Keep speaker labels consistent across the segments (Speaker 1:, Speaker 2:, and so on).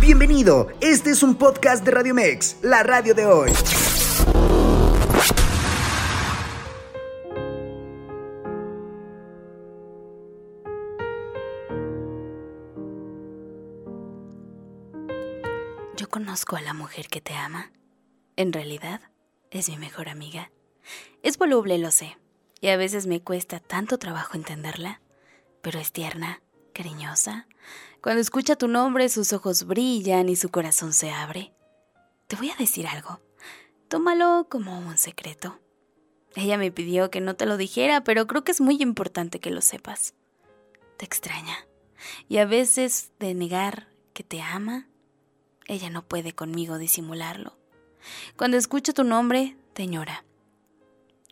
Speaker 1: Bienvenido, este es un podcast de Radio Mex, la radio de hoy.
Speaker 2: Yo conozco a la mujer que te ama. En realidad, es mi mejor amiga. Es voluble, lo sé, y a veces me cuesta tanto trabajo entenderla, pero es tierna, cariñosa. Cuando escucha tu nombre, sus ojos brillan y su corazón se abre. Te voy a decir algo. Tómalo como un secreto. Ella me pidió que no te lo dijera, pero creo que es muy importante que lo sepas. Te extraña. Y a veces de negar que te ama, ella no puede conmigo disimularlo. Cuando escucha tu nombre, te.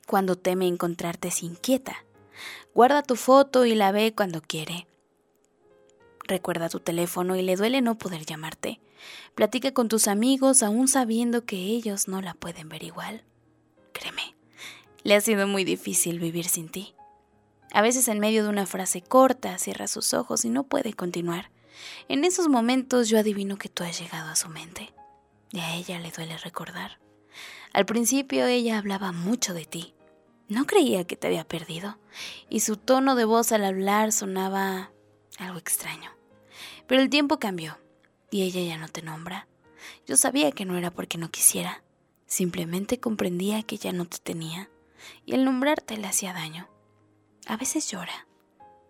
Speaker 2: Cuando teme encontrarte, se inquieta. Guarda tu foto y la ve cuando quiere. Recuerda tu teléfono y le duele no poder llamarte. Platica con tus amigos aún sabiendo que ellos no la pueden ver igual. Créeme, le ha sido muy difícil vivir sin ti. A veces en medio de una frase corta cierra sus ojos y no puede continuar. En esos momentos yo adivino que tú has llegado a su mente y a ella le duele recordar. Al principio ella hablaba mucho de ti. No creía que te había perdido y su tono de voz al hablar sonaba algo extraño. Pero el tiempo cambió y ella ya no te nombra. Yo sabía que no era porque no quisiera, simplemente comprendía que ya no te tenía y el nombrarte le hacía daño. A veces llora,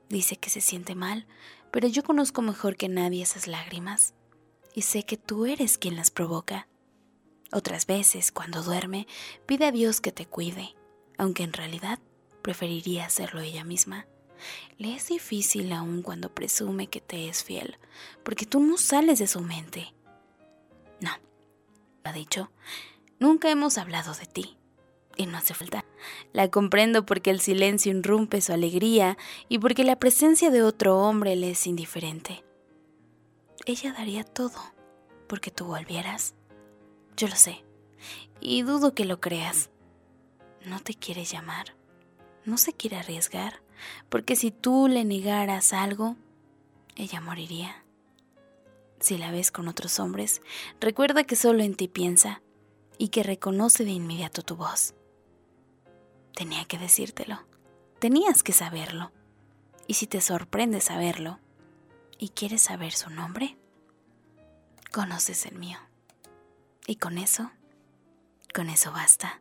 Speaker 2: dice que se siente mal, pero yo conozco mejor que nadie esas lágrimas y sé que tú eres quien las provoca. Otras veces, cuando duerme, pide a Dios que te cuide, aunque en realidad preferiría hacerlo ella misma. Le es difícil aún cuando presume que te es fiel, porque tú no sales de su mente. No, ha dicho, nunca hemos hablado de ti, y no hace falta. La comprendo porque el silencio irrumpe su alegría y porque la presencia de otro hombre le es indiferente. Ella daría todo porque tú volvieras. Yo lo sé, y dudo que lo creas. No te quiere llamar, no se quiere arriesgar, porque si tú le negaras algo, ella moriría. Si la ves con otros hombres, recuerda que solo en ti piensa y que reconoce de inmediato tu voz. Tenía que decírtelo. Tenías que saberlo. Y si te sorprende saberlo y quieres saber su nombre, conoces el mío. Y con eso, con eso basta.